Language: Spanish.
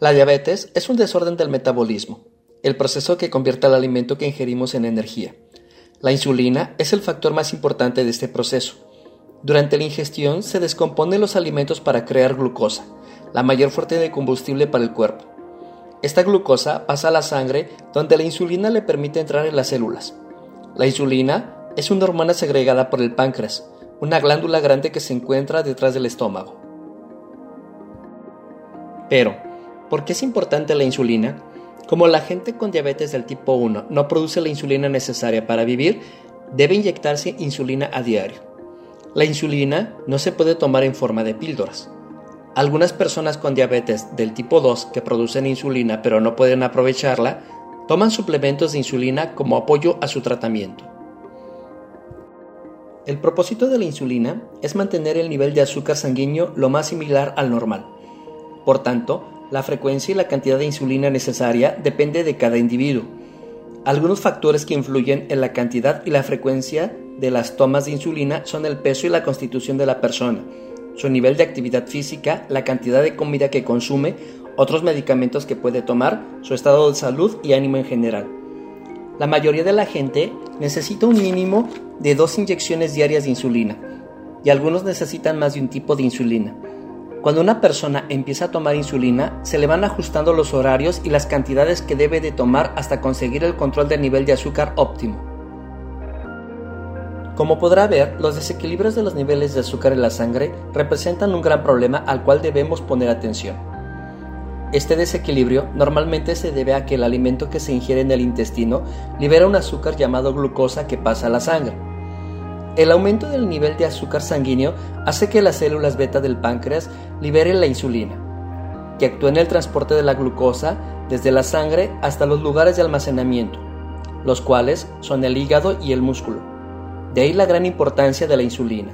La diabetes es un desorden del metabolismo, el proceso que convierte el alimento que ingerimos en energía. La insulina es el factor más importante de este proceso. Durante la ingestión se descomponen los alimentos para crear glucosa, la mayor fuente de combustible para el cuerpo. Esta glucosa pasa a la sangre donde la insulina le permite entrar en las células. La insulina es una hormona segregada por el páncreas, una glándula grande que se encuentra detrás del estómago. Pero, ¿Por qué es importante la insulina? Como la gente con diabetes del tipo 1 no produce la insulina necesaria para vivir, debe inyectarse insulina a diario. La insulina no se puede tomar en forma de píldoras. Algunas personas con diabetes del tipo 2 que producen insulina pero no pueden aprovecharla, toman suplementos de insulina como apoyo a su tratamiento. El propósito de la insulina es mantener el nivel de azúcar sanguíneo lo más similar al normal. Por tanto, la frecuencia y la cantidad de insulina necesaria depende de cada individuo. Algunos factores que influyen en la cantidad y la frecuencia de las tomas de insulina son el peso y la constitución de la persona, su nivel de actividad física, la cantidad de comida que consume, otros medicamentos que puede tomar, su estado de salud y ánimo en general. La mayoría de la gente necesita un mínimo de dos inyecciones diarias de insulina y algunos necesitan más de un tipo de insulina. Cuando una persona empieza a tomar insulina, se le van ajustando los horarios y las cantidades que debe de tomar hasta conseguir el control del nivel de azúcar óptimo. Como podrá ver, los desequilibrios de los niveles de azúcar en la sangre representan un gran problema al cual debemos poner atención. Este desequilibrio normalmente se debe a que el alimento que se ingiere en el intestino libera un azúcar llamado glucosa que pasa a la sangre. El aumento del nivel de azúcar sanguíneo hace que las células beta del páncreas liberen la insulina, que actúa en el transporte de la glucosa desde la sangre hasta los lugares de almacenamiento, los cuales son el hígado y el músculo. De ahí la gran importancia de la insulina.